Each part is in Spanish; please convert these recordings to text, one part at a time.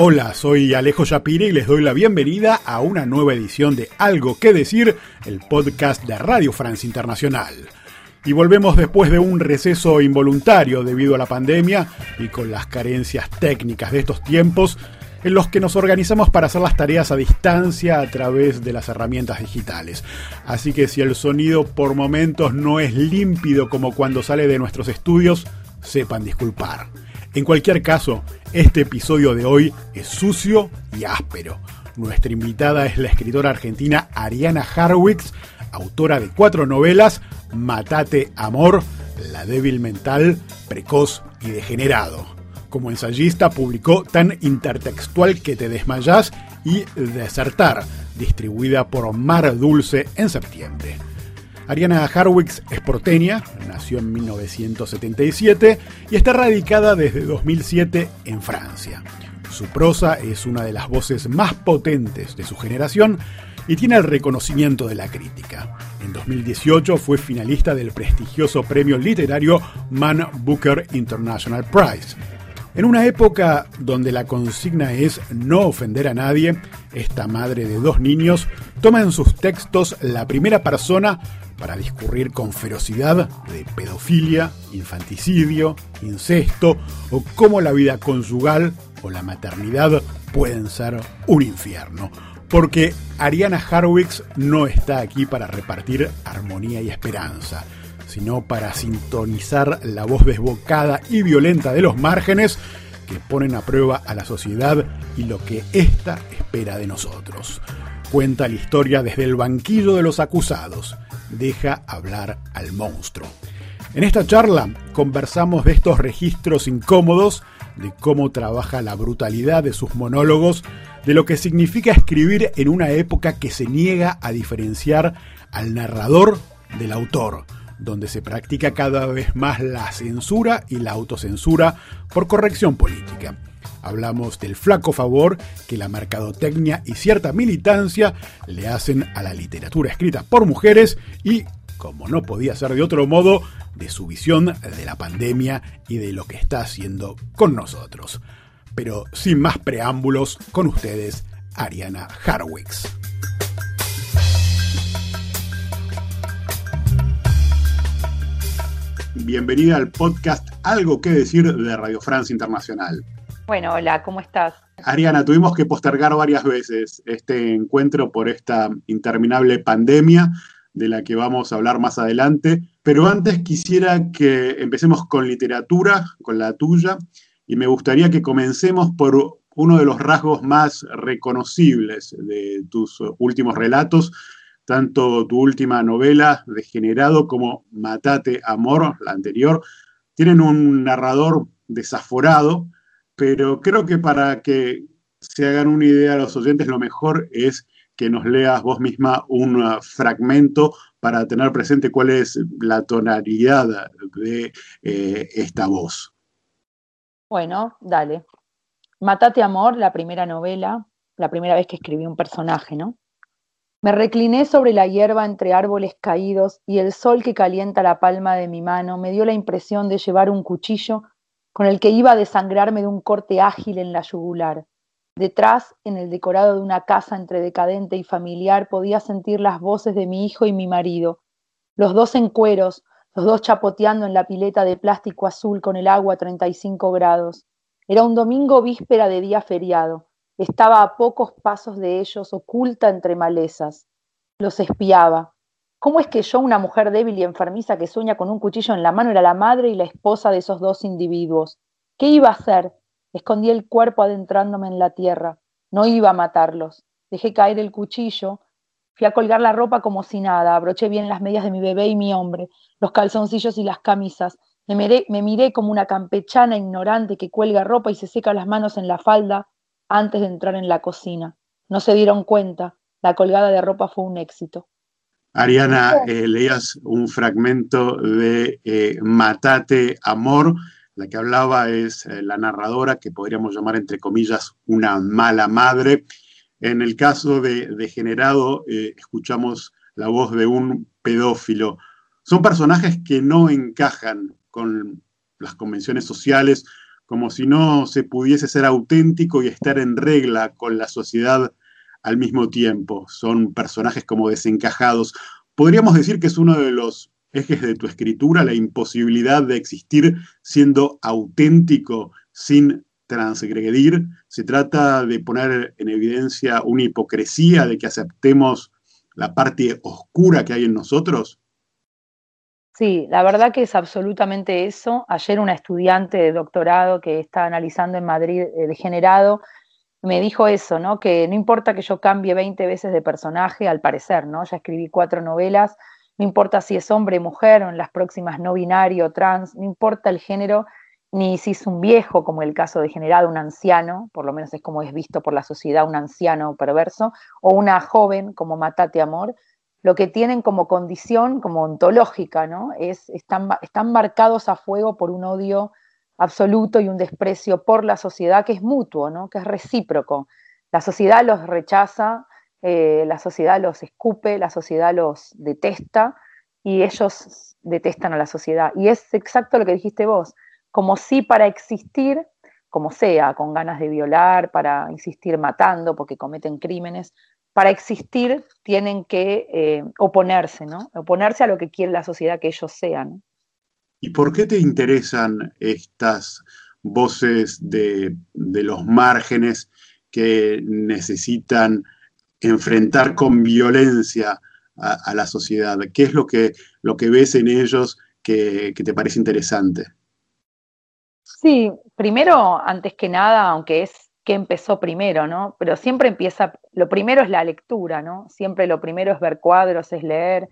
Hola, soy Alejo Shapire y les doy la bienvenida a una nueva edición de Algo que decir, el podcast de Radio France Internacional. Y volvemos después de un receso involuntario debido a la pandemia y con las carencias técnicas de estos tiempos en los que nos organizamos para hacer las tareas a distancia a través de las herramientas digitales. Así que si el sonido por momentos no es límpido como cuando sale de nuestros estudios, sepan disculpar. En cualquier caso, este episodio de hoy es sucio y áspero. Nuestra invitada es la escritora argentina Ariana Harwitz, autora de cuatro novelas, Matate Amor, La débil mental, Precoz y Degenerado. Como ensayista publicó Tan intertextual que te desmayás y Desertar, distribuida por Mar Dulce en septiembre. Ariana Harwitz es porteña, nació en 1977 y está radicada desde 2007 en Francia. Su prosa es una de las voces más potentes de su generación y tiene el reconocimiento de la crítica. En 2018 fue finalista del prestigioso premio literario Man Booker International Prize. En una época donde la consigna es no ofender a nadie, esta madre de dos niños toma en sus textos la primera persona para discurrir con ferocidad de pedofilia, infanticidio, incesto o cómo la vida conjugal o la maternidad pueden ser un infierno. Porque Ariana Harwitz no está aquí para repartir armonía y esperanza, sino para sintonizar la voz desbocada y violenta de los márgenes que ponen a prueba a la sociedad y lo que ésta espera de nosotros. Cuenta la historia desde el banquillo de los acusados deja hablar al monstruo. En esta charla conversamos de estos registros incómodos, de cómo trabaja la brutalidad de sus monólogos, de lo que significa escribir en una época que se niega a diferenciar al narrador del autor, donde se practica cada vez más la censura y la autocensura por corrección política. Hablamos del flaco favor que la mercadotecnia y cierta militancia le hacen a la literatura escrita por mujeres y, como no podía ser de otro modo, de su visión de la pandemia y de lo que está haciendo con nosotros. Pero sin más preámbulos, con ustedes, Ariana Harwix. Bienvenida al podcast Algo que decir de Radio France Internacional. Bueno, hola, ¿cómo estás? Ariana, tuvimos que postergar varias veces este encuentro por esta interminable pandemia de la que vamos a hablar más adelante, pero antes quisiera que empecemos con literatura, con la tuya, y me gustaría que comencemos por uno de los rasgos más reconocibles de tus últimos relatos, tanto tu última novela, Degenerado, como Matate Amor, la anterior, tienen un narrador desaforado, pero creo que para que se hagan una idea los oyentes, lo mejor es que nos leas vos misma un uh, fragmento para tener presente cuál es la tonalidad de eh, esta voz. Bueno, dale. Matate Amor, la primera novela, la primera vez que escribí un personaje, ¿no? Me recliné sobre la hierba entre árboles caídos y el sol que calienta la palma de mi mano me dio la impresión de llevar un cuchillo con el que iba a desangrarme de un corte ágil en la yugular. Detrás, en el decorado de una casa entre decadente y familiar, podía sentir las voces de mi hijo y mi marido, los dos en cueros, los dos chapoteando en la pileta de plástico azul con el agua a 35 grados. Era un domingo víspera de día feriado. Estaba a pocos pasos de ellos, oculta entre malezas. Los espiaba. ¿Cómo es que yo, una mujer débil y enfermiza que sueña con un cuchillo en la mano, era la madre y la esposa de esos dos individuos? ¿Qué iba a hacer? Escondí el cuerpo adentrándome en la tierra. No iba a matarlos. Dejé caer el cuchillo. Fui a colgar la ropa como si nada. Abroché bien las medias de mi bebé y mi hombre, los calzoncillos y las camisas. Me miré, me miré como una campechana ignorante que cuelga ropa y se seca las manos en la falda antes de entrar en la cocina. No se dieron cuenta. La colgada de ropa fue un éxito. Ariana, eh, leías un fragmento de eh, Matate Amor. La que hablaba es eh, la narradora, que podríamos llamar entre comillas una mala madre. En el caso de Degenerado, escuchamos la voz de un pedófilo. Son personajes que no encajan con las convenciones sociales como si no se pudiese ser auténtico y estar en regla con la sociedad al mismo tiempo. Son personajes como desencajados. Podríamos decir que es uno de los ejes de tu escritura, la imposibilidad de existir siendo auténtico sin transgredir. Se trata de poner en evidencia una hipocresía, de que aceptemos la parte oscura que hay en nosotros. Sí, la verdad que es absolutamente eso. Ayer una estudiante de doctorado que está analizando en Madrid degenerado me dijo eso, ¿no? Que no importa que yo cambie 20 veces de personaje, al parecer, ¿no? Ya escribí cuatro novelas, no importa si es hombre, mujer, o en las próximas no binario, trans, no importa el género, ni si es un viejo, como el caso de Generado, un anciano, por lo menos es como es visto por la sociedad, un anciano perverso, o una joven, como Matate Amor, lo que tienen como condición, como ontológica, ¿no? Es, están, están marcados a fuego por un odio absoluto y un desprecio por la sociedad que es mutuo, ¿no? Que es recíproco. La sociedad los rechaza, eh, la sociedad los escupe, la sociedad los detesta y ellos detestan a la sociedad. Y es exacto lo que dijiste vos, como si para existir, como sea, con ganas de violar, para insistir matando porque cometen crímenes, para existir tienen que eh, oponerse, ¿no? Oponerse a lo que quiere la sociedad que ellos sean. ¿Y por qué te interesan estas voces de, los márgenes que necesitan enfrentar con violencia a, la sociedad? ¿Qué es lo que, lo que ves en ellos que, que te parece interesante? Sí, primero, antes que nada, aunque es que empezó primero, ¿no? Pero siempre empieza, lo primero es la lectura, ¿no? Siempre lo primero es ver cuadros, es leer,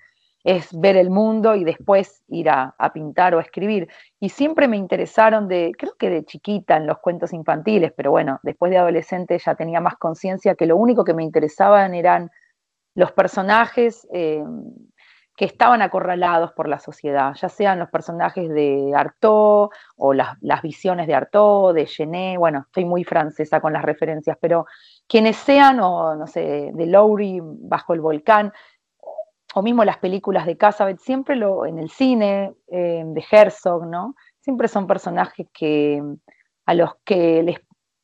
es ver el mundo y después ir a, pintar o a escribir. Y siempre me interesaron de, creo que de chiquita en los cuentos infantiles, pero bueno, después de adolescente ya tenía más conciencia que lo único que me interesaban eran los personajes, eh, que estaban acorralados por la sociedad, ya sean los personajes de Artaud o las, visiones de Artaud, de Genet, bueno, estoy muy francesa con las referencias, pero quienes sean, o no sé, de Lowry bajo el volcán, o mismo las películas de Casabet, siempre lo, en el cine eh, de Herzog, ¿no? Siempre son personajes que a los que les,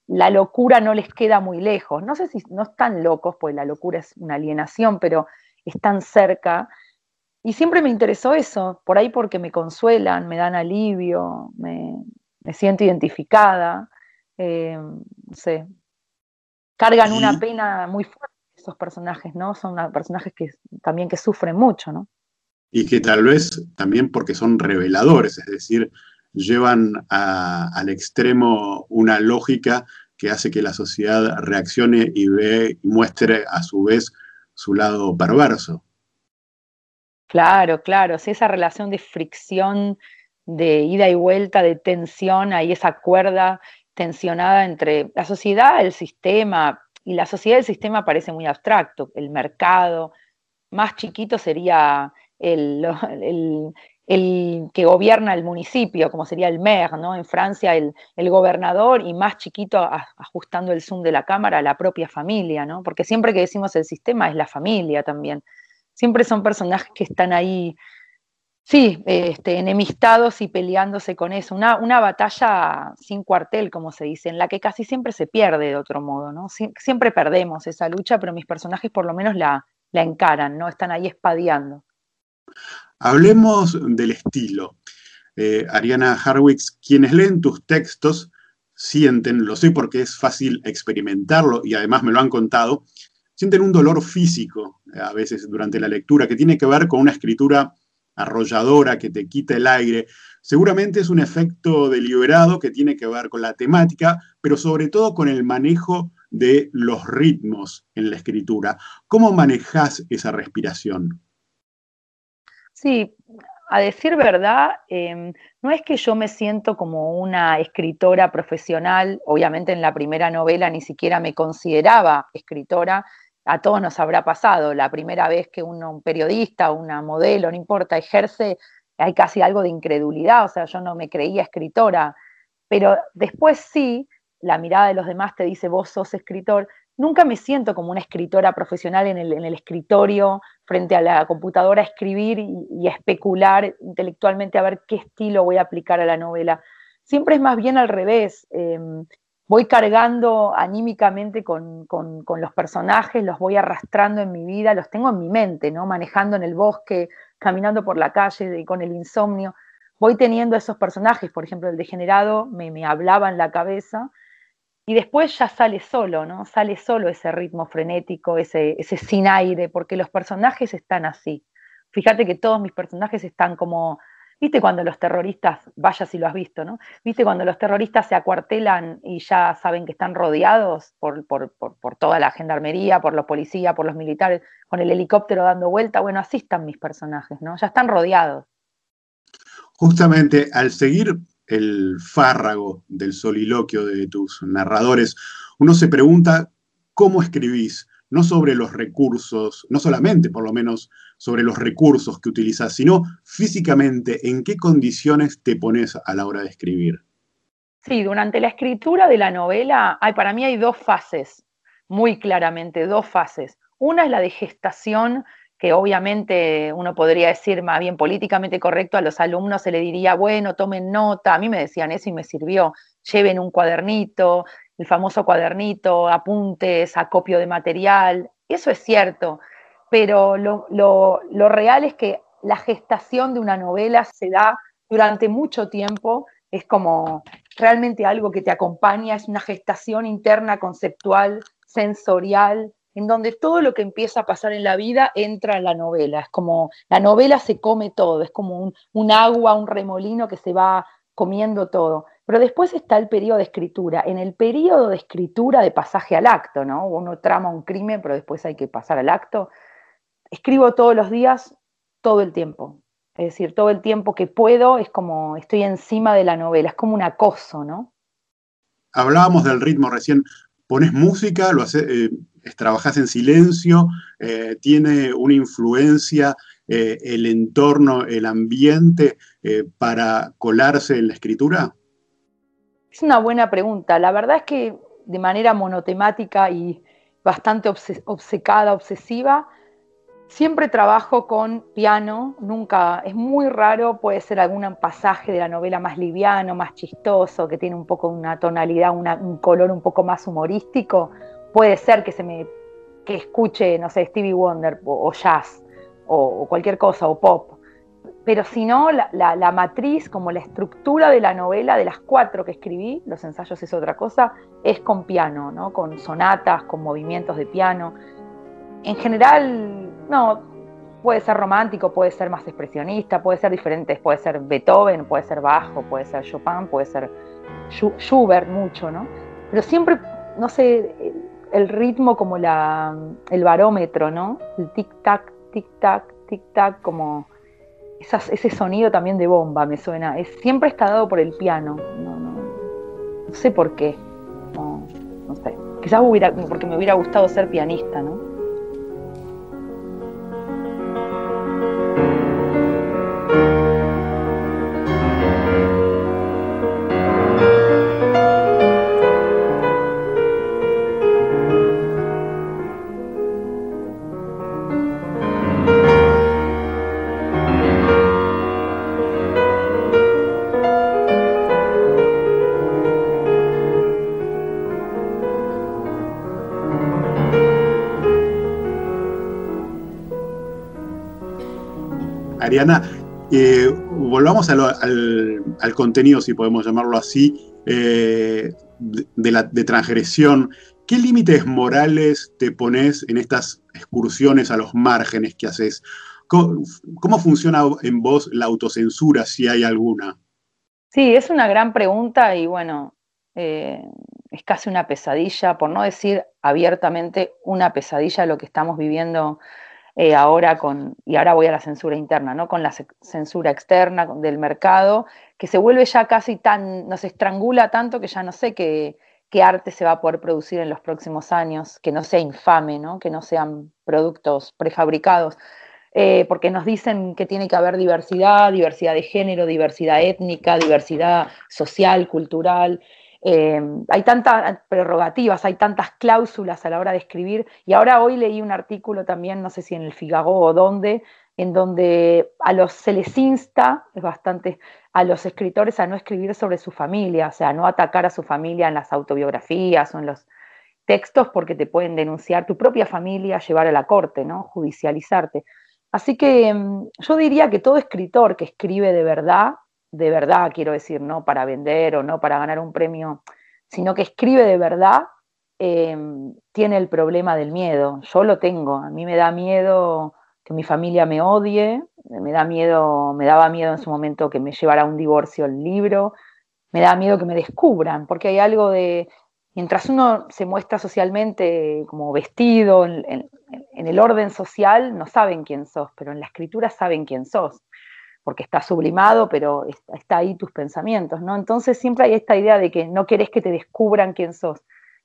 la locura no les queda muy lejos. No sé si no están locos, pues la locura es una alienación, pero están cerca y siempre me interesó eso, por ahí porque me consuelan, me dan alivio, me, siento identificada, eh, no sé, cargan una pena muy fuerte esos personajes, ¿no? Son personajes que también que sufren mucho, ¿no? Y que tal vez también porque son reveladores, es decir, llevan al extremo una lógica que hace que la sociedad reaccione y ve y muestre a su vez su lado perverso. Claro, claro, sí, esa relación de fricción, de ida y vuelta, de tensión, ahí esa cuerda tensionada entre la sociedad, el sistema, y la sociedad y el sistema parece muy abstracto, el mercado, más chiquito sería el, que gobierna el municipio, como sería el maire, ¿no? En Francia el, el, gobernador y más chiquito ajustando el zoom de la cámara, la propia familia, ¿no? Porque siempre que decimos el sistema es la familia también siempre son personajes que están ahí, sí, este, enemistados y peleándose con eso. Una, una, batalla sin cuartel, como se dice, en la que casi siempre se pierde de otro modo, ¿no? siempre perdemos esa lucha, pero mis personajes por lo menos la, la encaran, ¿no? Están ahí espadeando. Hablemos del estilo. Eh, Ariana Harwicks, quienes leen tus textos sienten, lo sé porque es fácil experimentarlo y además me lo han contado, sienten un dolor físico eh, a veces durante la lectura que tiene que ver con una escritura arrolladora que te quita el aire. Seguramente es un efecto deliberado que tiene que ver con la temática, pero sobre todo con el manejo de los ritmos en la escritura. ¿Cómo manejas esa respiración? Sí, a decir verdad, em, no es que yo me siento como una escritora profesional, obviamente en la primera novela ni siquiera me consideraba escritora, a todos nos habrá pasado, la primera vez que uno, un periodista, una modelo, no importa, ejerce, hay casi algo de incredulidad, o sea, yo no me creía escritora, pero después sí, la mirada de los demás te dice, vos sos escritor, nunca me siento como una escritora profesional en el, escritorio, frente a la computadora escribir y, especular intelectualmente a ver qué estilo voy a aplicar a la novela. siempre es más bien al revés. Em, voy cargando anímicamente con, los personajes, los voy arrastrando en mi vida, los tengo en mi mente, ¿no? Manejando en el bosque, caminando por la calle con el insomnio. Voy teniendo esos personajes, por ejemplo, el degenerado me, me hablaba en la cabeza y después ya sale solo, ¿no? Sale solo ese ritmo frenético, ese, ese sin aire, porque los personajes están así. Fíjate que todos mis personajes están como ¿Viste cuando los terroristas, vaya si lo has visto, ¿no? ¿Viste cuando los terroristas se acuartelan y ya saben que están rodeados por, toda la gendarmería, por los policías, por los militares, con el helicóptero dando vuelta? Bueno, así están mis personajes, ¿no? Ya están rodeados. Justamente al seguir el fárrago del soliloquio de tus narradores, uno se pregunta cómo escribís, no sobre los recursos, no solamente por lo menos sobre los recursos que utilizas, sino físicamente en qué condiciones te pones a la hora de escribir. Sí, durante la escritura de la novela, hay, para mí hay dos fases, muy claramente, dos fases. Una es la de gestación, que obviamente uno podría decir más bien políticamente correcto, a los alumnos se le diría, bueno, tomen nota, a mí me decían eso y me sirvió, lleven un cuadernito, el famoso cuadernito, apuntes, acopio de material, eso es cierto, pero lo, real es que la gestación de una novela se da durante mucho tiempo, es como realmente algo que te acompaña, es una gestación interna, conceptual, sensorial, en donde todo lo que empieza a pasar en la vida entra en la novela. Es como la novela se come todo, es como un, agua, un remolino que se va comiendo todo. Pero después está el periodo de escritura. En el periodo de escritura de pasaje al acto, ¿no? Uno trama un crimen, pero después hay que pasar al acto escribo todos los días, todo el tiempo. Es decir, todo el tiempo que puedo es como estoy encima de la novela, es como un acoso, ¿no? Hablábamos del ritmo recién. ¿Pones música? ¿Lo haces, eh, ¿Trabajas en silencio? Eh, ¿Tiene una influencia eh, el entorno, el ambiente para colarse en la escritura? Es una buena pregunta. La verdad es que de manera monotemática y bastante obcecada, obsesiva, Siempre trabajo con piano, nunca, es muy raro, puede ser algún pasaje de la novela más liviano, más chistoso, que tiene un poco una tonalidad, un color un poco más humorístico. Puede ser que se me que escuche, no sé, Stevie Wonder o, jazz o, cualquier cosa, o pop. Pero si no, la, la, matriz, como la estructura de la novela, de las cuatro que escribí, los ensayos es otra cosa, es con piano, ¿no? con sonatas, con movimientos de piano. En general, no, puede ser romántico, puede ser más expresionista, puede ser diferente, puede ser Beethoven, puede ser bajo, puede ser Chopin, puede ser Schubert mucho, ¿no? Pero siempre, no sé, el ritmo como la, el barómetro, ¿no? El tic-tac, tic-tac, tic-tac, como ese sonido también de bomba me suena. Es, siempre está dado por el piano, no, no, no sé por qué, no, no sé. Quizás hubiera, porque me hubiera gustado ser pianista, ¿no? Ariana, eh, volvamos al, contenido, si podemos llamarlo así, eh, de, transgresión. ¿Qué límites morales te pones en estas excursiones a los márgenes que haces? ¿Cómo, funciona en vos la autocensura, si hay alguna? Sí, es una gran pregunta y bueno, eh, es casi una pesadilla, por no decir abiertamente una pesadilla lo que estamos viviendo eh, ahora con, y ahora voy a la censura interna, ¿no? Con la censura externa del mercado, que se vuelve ya casi tan, nos estrangula tanto que ya no sé qué, qué arte se va a poder producir en los próximos años, que no sea infame, ¿no? Que no sean productos prefabricados. Eh, porque nos dicen que tiene que haber diversidad, diversidad de género, diversidad étnica, diversidad social, cultural, eh, hay tantas prerrogativas, hay tantas cláusulas a la hora de escribir. Y ahora hoy leí un artículo también, no sé si en el Figaro o dónde, en donde a los se les insta, es bastante, a los escritores a no escribir sobre su familia, o sea, no atacar a su familia en las autobiografías o en los textos porque te pueden denunciar tu propia familia, llevar a la corte, ¿no? Judicializarte. Así que mm, yo diría que todo escritor que escribe de verdad, de verdad quiero decir, no para vender o no para ganar un premio, sino que escribe de verdad, em, tiene el problema del miedo. Yo lo tengo. A mí me da miedo que mi familia me odie, me da miedo, me daba miedo en su momento que me llevara a un divorcio el libro, me da miedo que me descubran, porque hay algo de, mientras uno se muestra socialmente como vestido en, el orden social, no saben quién sos, pero en la escritura saben quién sos, porque está sublimado, pero está, ahí tus pensamientos, ¿no? Entonces siempre hay esta idea de que no querés que te descubran quién sos.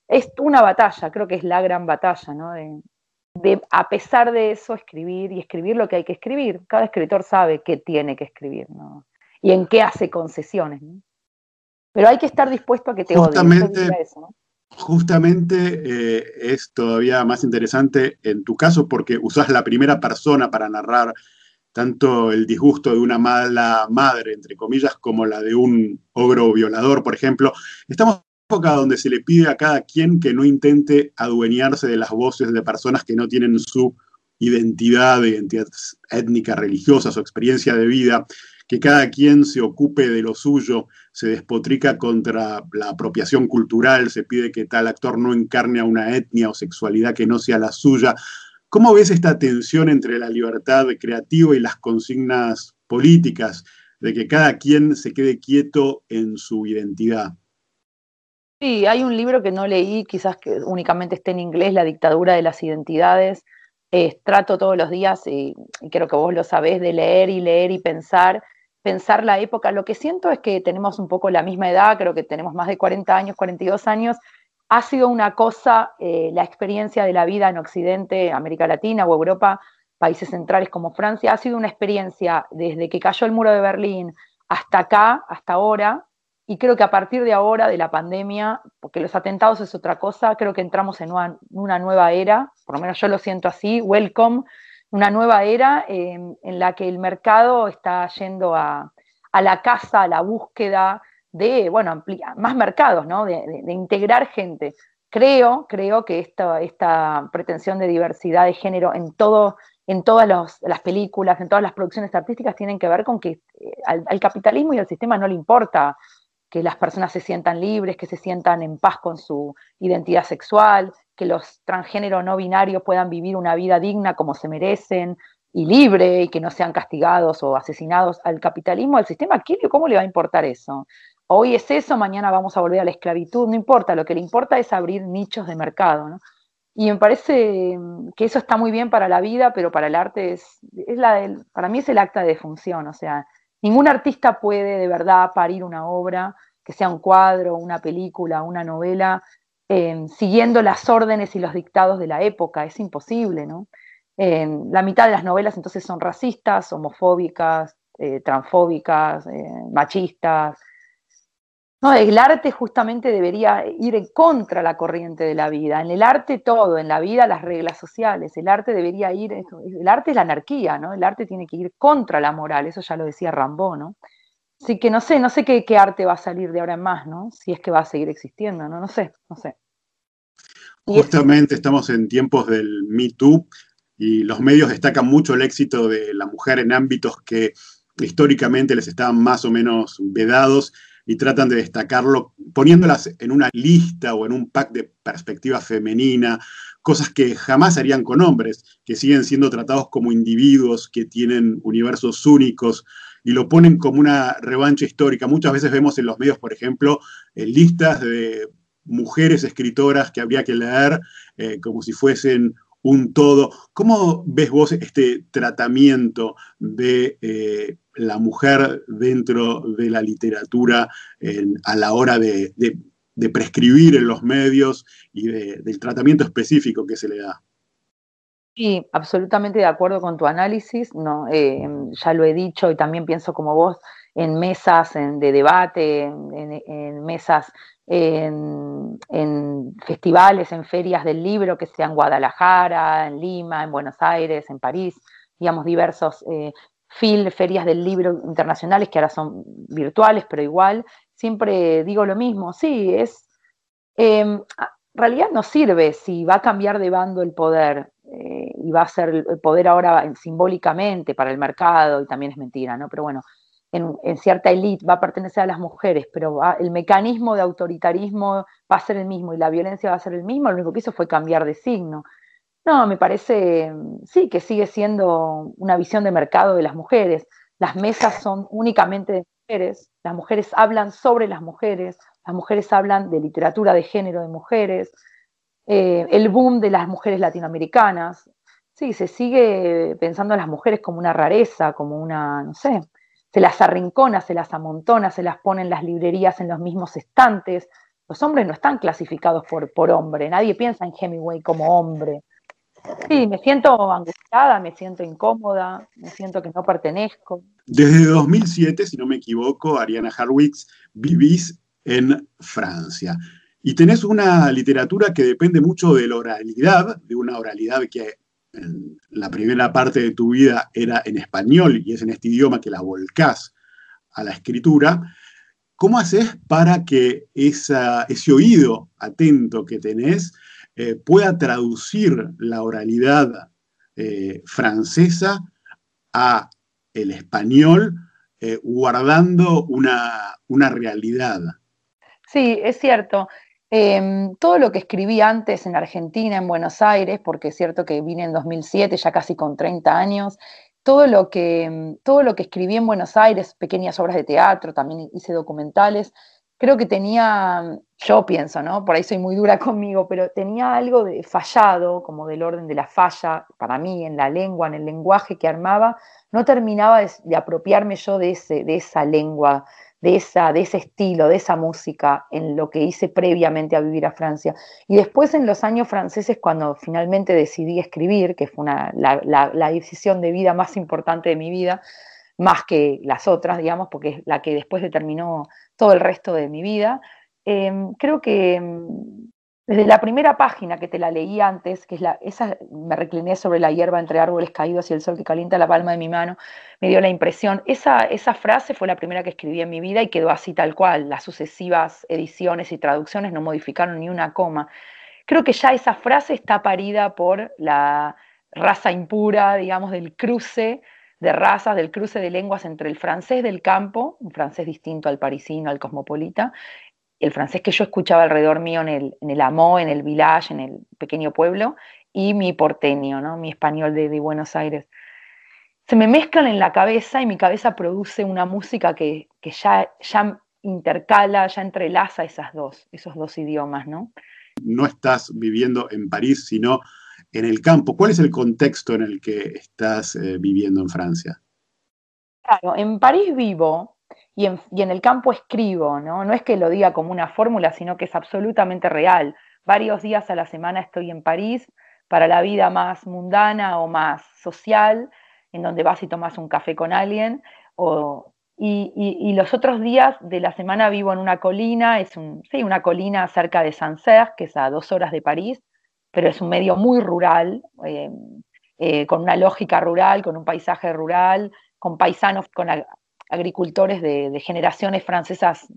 Es una batalla, creo que es la gran batalla, ¿no? De, a pesar de eso, escribir y escribir lo que hay que escribir. Cada escritor sabe qué tiene que escribir, ¿no? Y en qué hace concesiones, ¿no? Pero hay que estar dispuesto a que te justamente, odien. Justamente eh, es todavía más interesante en tu caso porque usas la primera persona para narrar tanto el disgusto de una mala madre, entre comillas, como la de un ogro violador, por ejemplo. Estamos en una época donde se le pide a cada quien que no intente adueñarse de las voces de personas que no tienen su identidad, identidad étnica, religiosa, su experiencia de vida que cada quien se ocupe de lo suyo, se despotrica contra la apropiación cultural, se pide que tal actor no encarne a una etnia o sexualidad que no sea la suya. ¿Cómo ves esta tensión entre la libertad creativa y las consignas políticas, de que cada quien se quede quieto en su identidad? Sí, hay un libro que no leí, quizás que únicamente esté en inglés, La dictadura de las identidades. trato todos los días, y, y, creo que vos lo sabés, de leer y leer y pensar pensar la época. Lo que siento es que tenemos un poco la misma edad, creo que tenemos más de 40 años, 42 años. Ha sido una cosa eh, la experiencia de la vida en Occidente, América Latina o Europa, países centrales como Francia, ha sido una experiencia desde que cayó el muro de Berlín hasta acá, hasta ahora, y creo que a partir de ahora, de la pandemia, porque los atentados es otra cosa, creo que entramos en una, nueva era, por lo menos yo lo siento así, welcome, una nueva era em, en la que el mercado está yendo a, la casa, a la búsqueda de, bueno, más mercados, ¿no? De, integrar gente. Creo, creo que esta, esta pretensión de diversidad de género en todo, en todas las películas, en todas las producciones artísticas, tienen que ver con que eh, al, capitalismo y al sistema no le importa que las personas se sientan libres, que se sientan en paz con su identidad sexual, que los transgéneros no binarios puedan vivir una vida digna como se merecen y libre y que no sean castigados o asesinados al capitalismo, al sistema, ¿cómo le va a importar eso? Hoy es eso, mañana vamos a volver a la esclavitud, no importa, lo que le importa es abrir nichos de mercado, ¿no? Y me parece que eso está muy bien para la vida, pero para el arte es, la para mí es el acta de defunción, o sea, ningún artista puede de verdad parir una obra, que sea un cuadro, una película, una novela, Em, siguiendo las órdenes y los dictados de la época, es imposible, ¿no? Em, la mitad de las novelas entonces son racistas, homofóbicas, eh, transfóbicas, eh, machistas. No, el arte justamente debería ir en contra la corriente de la vida. En el arte todo, en la vida las reglas sociales. El arte debería ir, el arte es la anarquía, ¿no? El arte tiene que ir contra la moral, eso ya lo decía Rambo, ¿no? Así que no sé, no sé qué, arte va a salir de ahora en más, ¿no? Si es que va a seguir existiendo, ¿no? No sé, no sé. Justamente estamos en tiempos del Me Too y los medios destacan mucho el éxito de la mujer en ámbitos que históricamente les estaban más o menos vedados y tratan de destacarlo poniéndolas en una lista o en un pack de perspectiva femenina, cosas que jamás harían con hombres, que siguen siendo tratados como individuos que tienen universos únicos, y lo ponen como una revancha histórica. Muchas veces vemos en los medios, por ejemplo, listas de mujeres escritoras que habría que leer eh, como si fuesen un todo. ¿Cómo ves vos este tratamiento de eh, la mujer dentro de la literatura a la hora de, prescribir en los medios y del tratamiento específico que se le da? Sí, absolutamente de acuerdo con tu análisis. No, eh, ya lo he dicho y también pienso como vos en mesas de debate, en, mesas, en, festivales, en ferias del libro, que sean en Guadalajara, en Lima, en Buenos Aires, en París, digamos, diversos eh, ferias del libro internacionales que ahora son virtuales, pero igual, siempre digo lo mismo, sí, es, em, en realidad no sirve si va a cambiar de bando el poder eh, y va a ser el poder ahora simbólicamente para el mercado, y también es mentira, ¿no? Pero bueno, en, cierta élite va a pertenecer a las mujeres, pero el mecanismo de autoritarismo va a ser el mismo y la violencia va a ser el mismo, lo único que hizo fue cambiar de signo. No, me parece, sí, que sigue siendo una visión de mercado de las mujeres. Las mesas son únicamente de mujeres, las mujeres hablan sobre las mujeres, las mujeres hablan de literatura de género de mujeres, eh, el boom de las mujeres latinoamericanas. Sí, se sigue pensando a las mujeres como una rareza, como una, no sé, se las arrincona, se las amontona, se las pone en las librerías en los mismos estantes. Los hombres no están clasificados por, por hombre, nadie piensa en Hemingway como hombre. Sí, me siento angustiada, me siento incómoda, me siento que no pertenezco. Desde 2007, si no me equivoco, Ariana Harwitz, vivís en Francia. Y tenés una literatura que depende mucho de la oralidad, de una oralidad que en la primera parte de tu vida era en español y es en este idioma que la volcás a la escritura, ¿cómo haces para que ese oído atento que tenés eh, pueda traducir la oralidad eh, francesa a el español, eh, guardando una, una realidad? Sí, es cierto. Em, todo lo que escribí antes en Argentina, en Buenos Aires, porque es cierto que vine en 2007, ya casi con 30 años, todo lo que, em, todo lo que escribí en Buenos Aires, pequeñas obras de teatro, también hice documentales, creo que tenía, yo pienso, ¿no? Por ahí soy muy dura conmigo, pero tenía algo de fallado, como del orden de la falla, para mí, en la lengua, en el lenguaje que armaba, no terminaba de, apropiarme yo de, ese, de esa lengua de, esa, de ese estilo, de esa música, en lo que hice previamente a vivir a Francia. Y después en los años franceses, cuando finalmente decidí escribir, que fue una, la, decisión de vida más importante de mi vida, más que las otras, digamos, porque es la que después determinó todo el resto de mi vida, em, creo que em, desde la primera página que te la leí antes, que es la, esa me recliné sobre la hierba entre árboles caídos y el sol que calienta la palma de mi mano, me dio la impresión. Esa, esa frase fue la primera que escribí en mi vida y quedó así tal cual. Las sucesivas ediciones y traducciones no modificaron ni una coma. Creo que ya esa frase está parida por la raza impura, digamos, del cruce de razas, del cruce de lenguas entre el francés del campo, un francés distinto al parisino, al cosmopolita, el francés que yo escuchaba alrededor mío en el, en el Amó, en el village, en el pequeño pueblo, y mi porteño, ¿no? mi español de, Buenos Aires. Se me mezclan en la cabeza y mi cabeza produce una música que, ya, ya intercala, ya entrelaza esas dos, esos dos idiomas, ¿no? No estás viviendo en París, sino en el campo. ¿Cuál es el contexto en el que estás eh, viviendo en Francia? Claro, en París vivo y en, el campo escribo, ¿no? No es que lo diga como una fórmula, sino que es absolutamente real. Varios días a la semana estoy en París para la vida más mundana o más social, en donde vas y tomas un café con alguien, y, los otros días de la semana vivo en una colina, es sí, una colina cerca de Sancerre, que es a dos horas de París, pero es un medio muy rural, eh, eh, con una lógica rural, con un paisaje rural, con paisanos, con agricultores de, generaciones francesas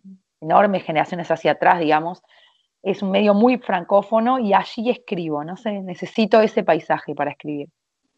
enormes, generaciones hacia atrás, digamos. Es un medio muy francófono y allí escribo, no sé, necesito ese paisaje para escribir.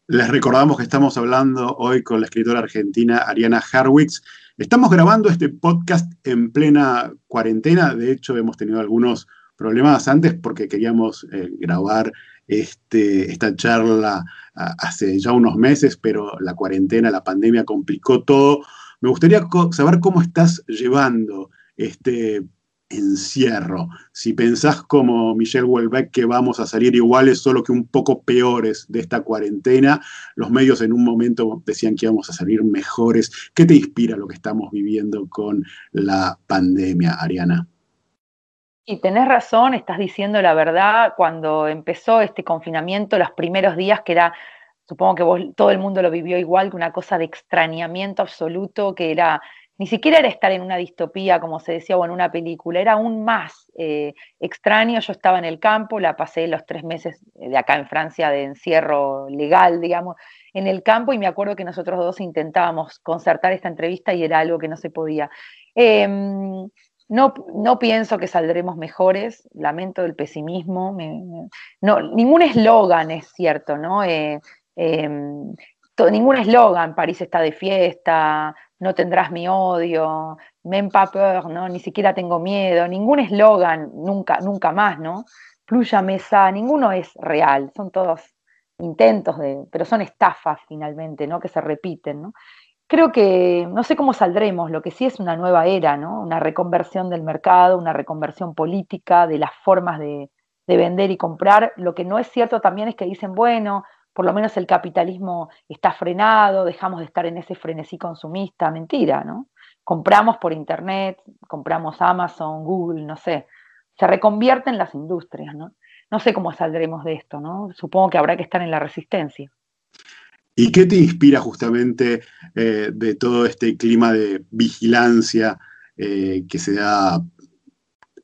Les recordamos que estamos hablando hoy con la escritora argentina Ariana Harwitz. Estamos grabando este podcast en plena cuarentena. De hecho, hemos tenido algunos problemas antes porque queríamos eh, grabar este, esta charla ah, hace ya unos meses, pero la cuarentena, la pandemia complicó todo. Me gustaría saber cómo estás llevando este encierro. Si pensás como Michelle Welbeck que vamos a salir iguales, solo que un poco peores de esta cuarentena, los medios en un momento decían que íbamos a salir mejores. ¿Qué te inspira lo que estamos viviendo con la pandemia, Ariana? Y tenés razón, estás diciendo la verdad. Cuando empezó este confinamiento, los primeros días que era supongo que vos, todo el mundo lo vivió igual, que una cosa de extrañamiento absoluto, que era ni siquiera era estar en una distopía, como se decía, o en una película, era aún más eh, extraño. Yo estaba en el campo, la pasé los tres meses de acá en Francia de encierro legal, digamos, en el campo y me acuerdo que nosotros dos intentábamos concertar esta entrevista y era algo que no se podía. Em, no, no, pienso que saldremos mejores, lamento el pesimismo. no, ningún eslogan es cierto, ¿no? Eh, em, ningún eslogan, París está de fiesta, no tendrás mi odio, men pas peur, ¿no? Ni siquiera tengo miedo, ningún eslogan, nunca, nunca más, ¿no? Pluya mesa, ninguno es real, son todos intentos de, pero son estafas finalmente, ¿no? Que se repiten, ¿no? Creo que no sé cómo saldremos, lo que sí es una nueva era, ¿no? Una reconversión del mercado, una reconversión política de las formas de, de vender y comprar. Lo que no es cierto también es que dicen, bueno, por lo menos el capitalismo está frenado, dejamos de estar en ese frenesí consumista, mentira, ¿no? Compramos por internet, compramos Amazon, Google, no sé, se reconvierten las industrias, ¿no? No sé cómo saldremos de esto, ¿no? Supongo que habrá que estar en la resistencia. ¿Y qué te inspira justamente eh, de todo este clima de vigilancia eh, que se da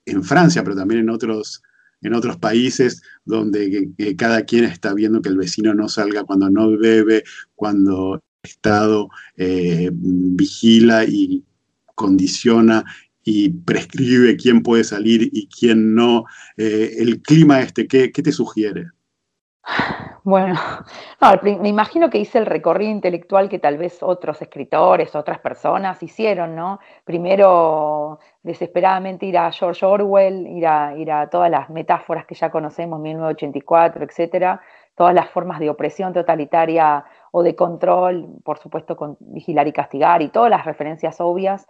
en Francia, pero también en otros en otros países donde cada quien está viendo que el vecino no salga cuando no bebe, cuando el Estado eh, vigila y condiciona y prescribe quién puede salir y quién no. Eh, el clima este, ¿qué, ¿qué, te sugiere? Bueno, me imagino que hice el recorrido intelectual que tal vez otros escritores, otras personas hicieron, ¿no? Primero, desesperadamente ir a George Orwell, ir a, ir a todas las metáforas que ya conocemos, 1984, etcétera, todas las formas de opresión totalitaria o de control, por supuesto, con vigilar y castigar, y todas las referencias obvias.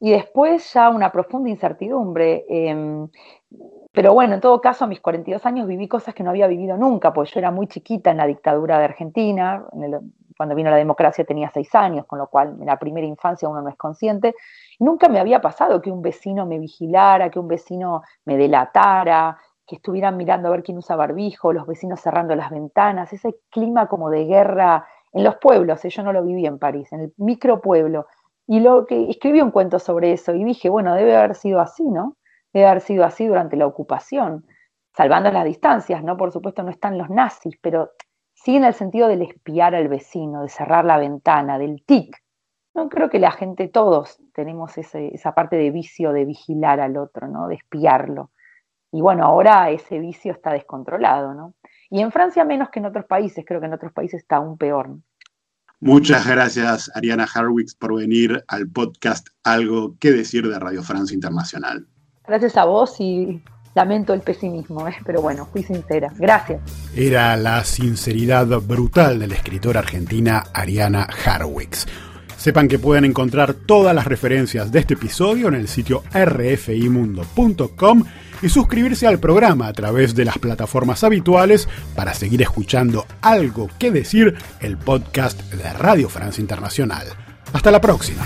Y después ya una profunda incertidumbre. Em, pero bueno, en todo caso, a mis 42 años viví cosas que no había vivido nunca, porque yo era muy chiquita en la dictadura de Argentina, cuando vino la democracia tenía 6 años, con lo cual en la primera infancia uno no es consciente. nunca me había pasado que un vecino me vigilara, que un vecino me delatara, que estuvieran mirando a ver quién usa barbijo, los vecinos cerrando las ventanas, ese clima como de guerra en los pueblos, ¿eh? yo no lo viví en París, en el micropueblo. Y lo que escribí un cuento sobre eso y dije, bueno, debe haber sido así, ¿no? debe haber sido así durante la ocupación, salvando las distancias, ¿no? Por supuesto no están los nazis, pero sí en el sentido del espiar al vecino, de cerrar la ventana, del tic. No creo que la gente, todos tenemos esa parte de vicio de vigilar al otro, ¿no? De espiarlo. Y bueno, ahora ese vicio está descontrolado, ¿no? Y en Francia menos que en otros países, creo que en otros países está aún peor. Muchas gracias, Ariana Harwicks, por venir al podcast Algo que decir de Radio Francia Internacional. Gracias a vos y lamento el pesimismo, ¿eh? pero bueno, fui sincera. Gracias. Era la sinceridad brutal de la escritora argentina Ariana Harwicks. Sepan que pueden encontrar todas las referencias de este episodio en el sitio rfimundo.com y suscribirse al programa a través de las plataformas habituales para seguir escuchando algo que decir el podcast de Radio Francia Internacional. Hasta la próxima.